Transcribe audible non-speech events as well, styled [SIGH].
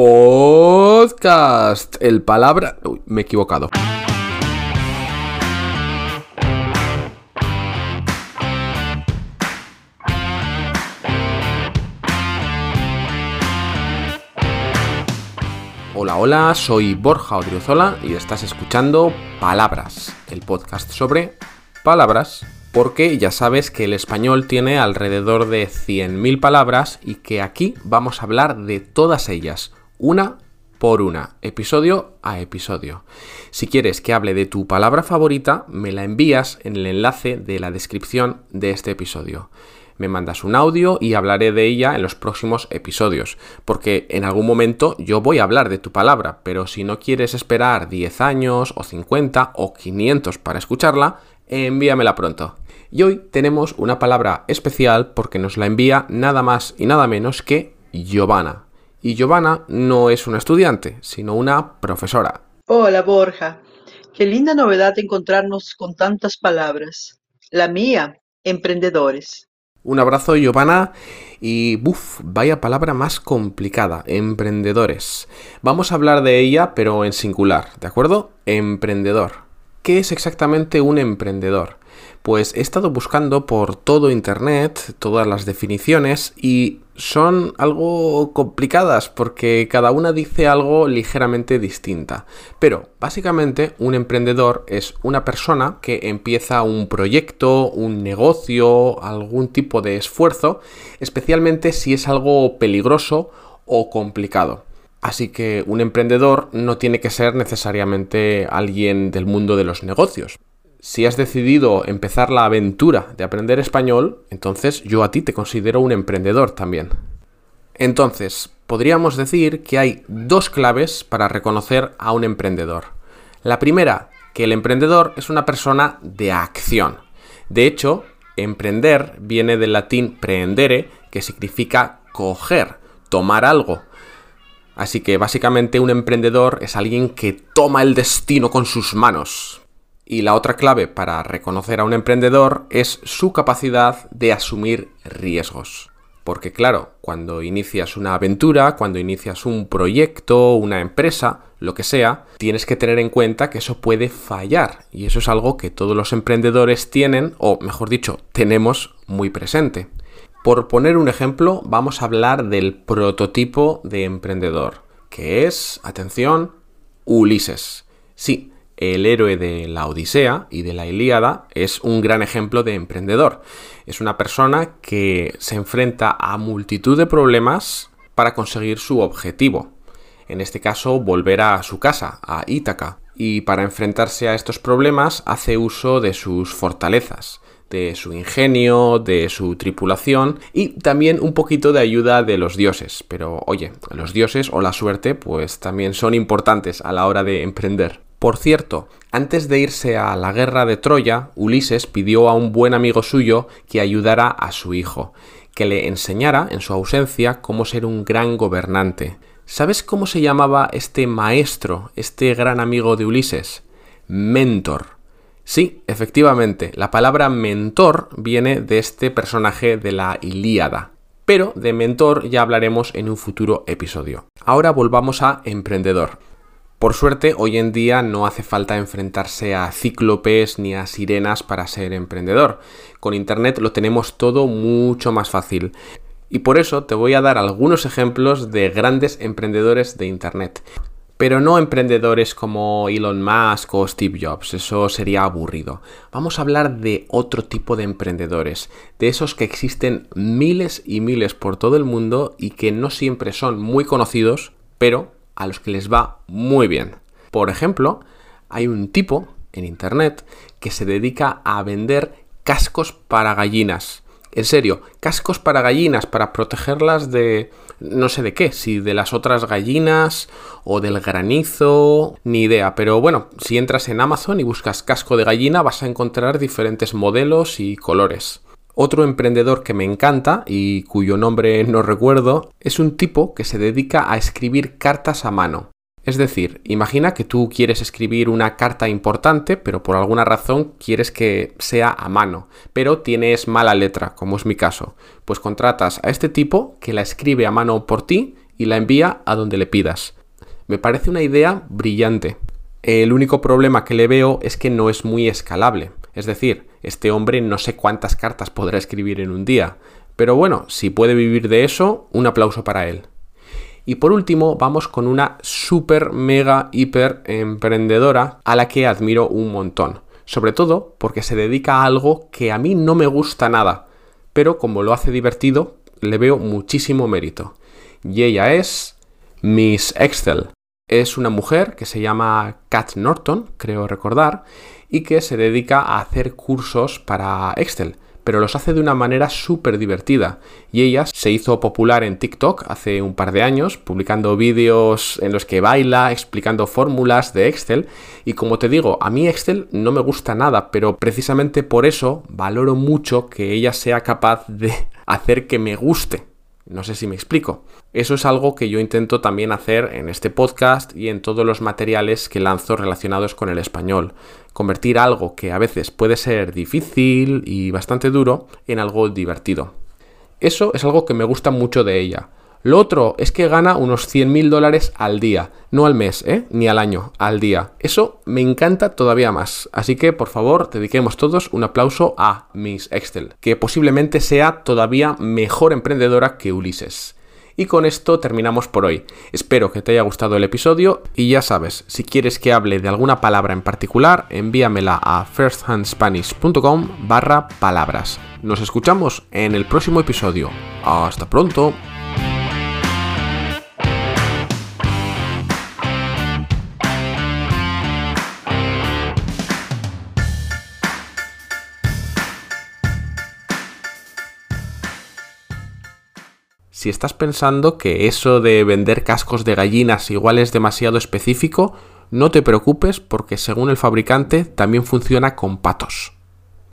Podcast. El palabra... Uy, me he equivocado. Hola, hola, soy Borja Odriozola y estás escuchando Palabras, el podcast sobre palabras, porque ya sabes que el español tiene alrededor de 100.000 palabras y que aquí vamos a hablar de todas ellas, una por una, episodio a episodio. Si quieres que hable de tu palabra favorita, me la envías en el enlace de la descripción de este episodio me mandas un audio y hablaré de ella en los próximos episodios, porque en algún momento yo voy a hablar de tu palabra, pero si no quieres esperar 10 años o 50 o 500 para escucharla, envíamela pronto. Y hoy tenemos una palabra especial porque nos la envía nada más y nada menos que Giovanna. Y Giovanna no es una estudiante, sino una profesora. Hola Borja, qué linda novedad encontrarnos con tantas palabras. La mía, emprendedores. Un abrazo, Giovanna. Y, buf, vaya palabra más complicada, emprendedores. Vamos a hablar de ella, pero en singular, ¿de acuerdo? Emprendedor. ¿Qué es exactamente un emprendedor? Pues he estado buscando por todo Internet todas las definiciones y son algo complicadas porque cada una dice algo ligeramente distinta. Pero básicamente un emprendedor es una persona que empieza un proyecto, un negocio, algún tipo de esfuerzo, especialmente si es algo peligroso o complicado. Así que un emprendedor no tiene que ser necesariamente alguien del mundo de los negocios si has decidido empezar la aventura de aprender español, entonces yo a ti te considero un emprendedor también. Entonces, podríamos decir que hay dos claves para reconocer a un emprendedor. La primera, que el emprendedor es una persona de acción. De hecho, emprender viene del latín preendere, que significa coger, tomar algo. Así que básicamente un emprendedor es alguien que toma el destino con sus manos. Y la otra clave para reconocer a un emprendedor es su capacidad de asumir riesgos. Porque claro, cuando inicias una aventura, cuando inicias un proyecto, una empresa, lo que sea, tienes que tener en cuenta que eso puede fallar. Y eso es algo que todos los emprendedores tienen, o mejor dicho, tenemos muy presente. Por poner un ejemplo, vamos a hablar del prototipo de emprendedor, que es, atención, Ulises. Sí, el héroe de la Odisea y de la Ilíada es un gran ejemplo de emprendedor. Es una persona que se enfrenta a multitud de problemas para conseguir su objetivo. En este caso, volver a su casa, a Ítaca. Y para enfrentarse a estos problemas hace uso de sus fortalezas, de su ingenio, de su tripulación y también un poquito de ayuda de los dioses. Pero oye, los dioses o la suerte pues también son importantes a la hora de emprender. Por cierto, antes de irse a la guerra de Troya, Ulises pidió a un buen amigo suyo que ayudara a su hijo, que le enseñara, en su ausencia, cómo ser un gran gobernante. ¿Sabes cómo se llamaba este maestro, este gran amigo de Ulises? Mentor. Sí, efectivamente, la palabra mentor viene de este personaje de la Ilíada. Pero de mentor ya hablaremos en un futuro episodio. Ahora volvamos a emprendedor. Por suerte, hoy en día no hace falta enfrentarse a cíclopes ni a sirenas para ser emprendedor. Con Internet lo tenemos todo mucho más fácil. Y por eso te voy a dar algunos ejemplos de grandes emprendedores de Internet. Pero no emprendedores como Elon Musk o Steve Jobs, eso sería aburrido. Vamos a hablar de otro tipo de emprendedores, de esos que existen miles y miles por todo el mundo y que no siempre son muy conocidos, pero a los que les va muy bien. Por ejemplo, hay un tipo en Internet que se dedica a vender cascos para gallinas. En serio, cascos para gallinas para protegerlas de no sé de qué, si de las otras gallinas o del granizo, ni idea. Pero bueno, si entras en Amazon y buscas casco de gallina vas a encontrar diferentes modelos y colores. Otro emprendedor que me encanta y cuyo nombre no recuerdo es un tipo que se dedica a escribir cartas a mano. Es decir, imagina que tú quieres escribir una carta importante, pero por alguna razón quieres que sea a mano, pero tienes mala letra, como es mi caso. Pues contratas a este tipo que la escribe a mano por ti y la envía a donde le pidas. Me parece una idea brillante. El único problema que le veo es que no es muy escalable. Es decir, este hombre no sé cuántas cartas podrá escribir en un día. Pero bueno, si puede vivir de eso, un aplauso para él. Y por último, vamos con una super, mega, hiper emprendedora a la que admiro un montón. Sobre todo porque se dedica a algo que a mí no me gusta nada, pero como lo hace divertido, le veo muchísimo mérito. Y ella es Miss Excel. Es una mujer que se llama Kat Norton, creo recordar, y que se dedica a hacer cursos para Excel pero los hace de una manera súper divertida. Y ella se hizo popular en TikTok hace un par de años, publicando vídeos en los que baila, explicando fórmulas de Excel. Y como te digo, a mí Excel no me gusta nada, pero precisamente por eso valoro mucho que ella sea capaz de [LAUGHS] hacer que me guste. No sé si me explico. Eso es algo que yo intento también hacer en este podcast y en todos los materiales que lanzo relacionados con el español. Convertir algo que a veces puede ser difícil y bastante duro en algo divertido. Eso es algo que me gusta mucho de ella. Lo otro es que gana unos 100.000 dólares al día, no al mes, ¿eh? ni al año, al día. Eso me encanta todavía más. Así que, por favor, dediquemos todos un aplauso a Miss Excel, que posiblemente sea todavía mejor emprendedora que Ulises. Y con esto terminamos por hoy. Espero que te haya gustado el episodio y ya sabes, si quieres que hable de alguna palabra en particular, envíamela a firsthandspanish.com barra palabras. Nos escuchamos en el próximo episodio. Hasta pronto. Si estás pensando que eso de vender cascos de gallinas igual es demasiado específico, no te preocupes porque según el fabricante también funciona con patos.